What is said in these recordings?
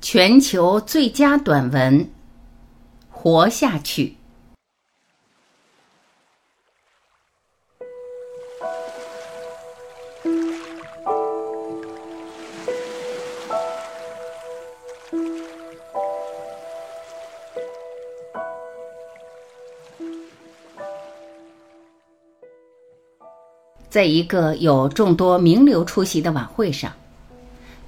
全球最佳短文，活下去。在一个有众多名流出席的晚会上，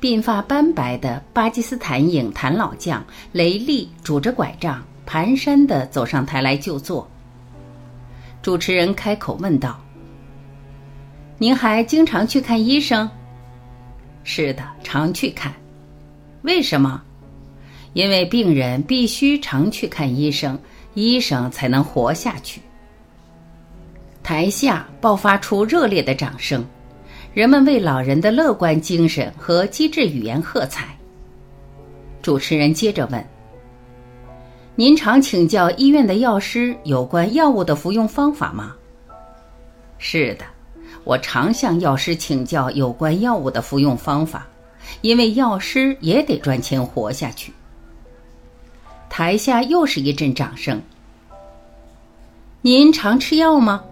鬓发斑白的巴基斯坦影坛老将雷利拄着拐杖，蹒跚地走上台来就坐。主持人开口问道：“您还经常去看医生？”“是的，常去看。”“为什么？”“因为病人必须常去看医生，医生才能活下去。”台下爆发出热烈的掌声，人们为老人的乐观精神和机智语言喝彩。主持人接着问：“您常请教医院的药师有关药物的服用方法吗？”“是的，我常向药师请教有关药物的服用方法，因为药师也得赚钱活下去。”台下又是一阵掌声。“您常吃药吗？”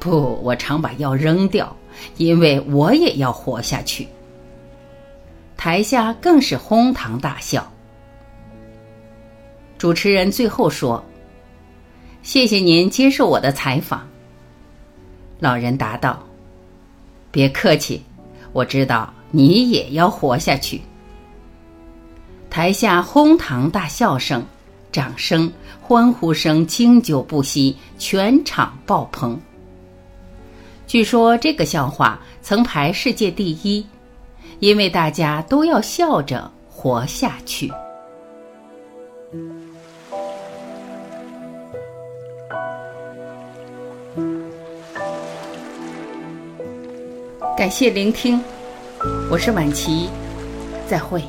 不，我常把药扔掉，因为我也要活下去。台下更是哄堂大笑。主持人最后说：“谢谢您接受我的采访。”老人答道：“别客气，我知道你也要活下去。”台下哄堂大笑声、掌声、欢呼声经久不息，全场爆棚。据说这个笑话曾排世界第一，因为大家都要笑着活下去。感谢聆听，我是晚琪，再会。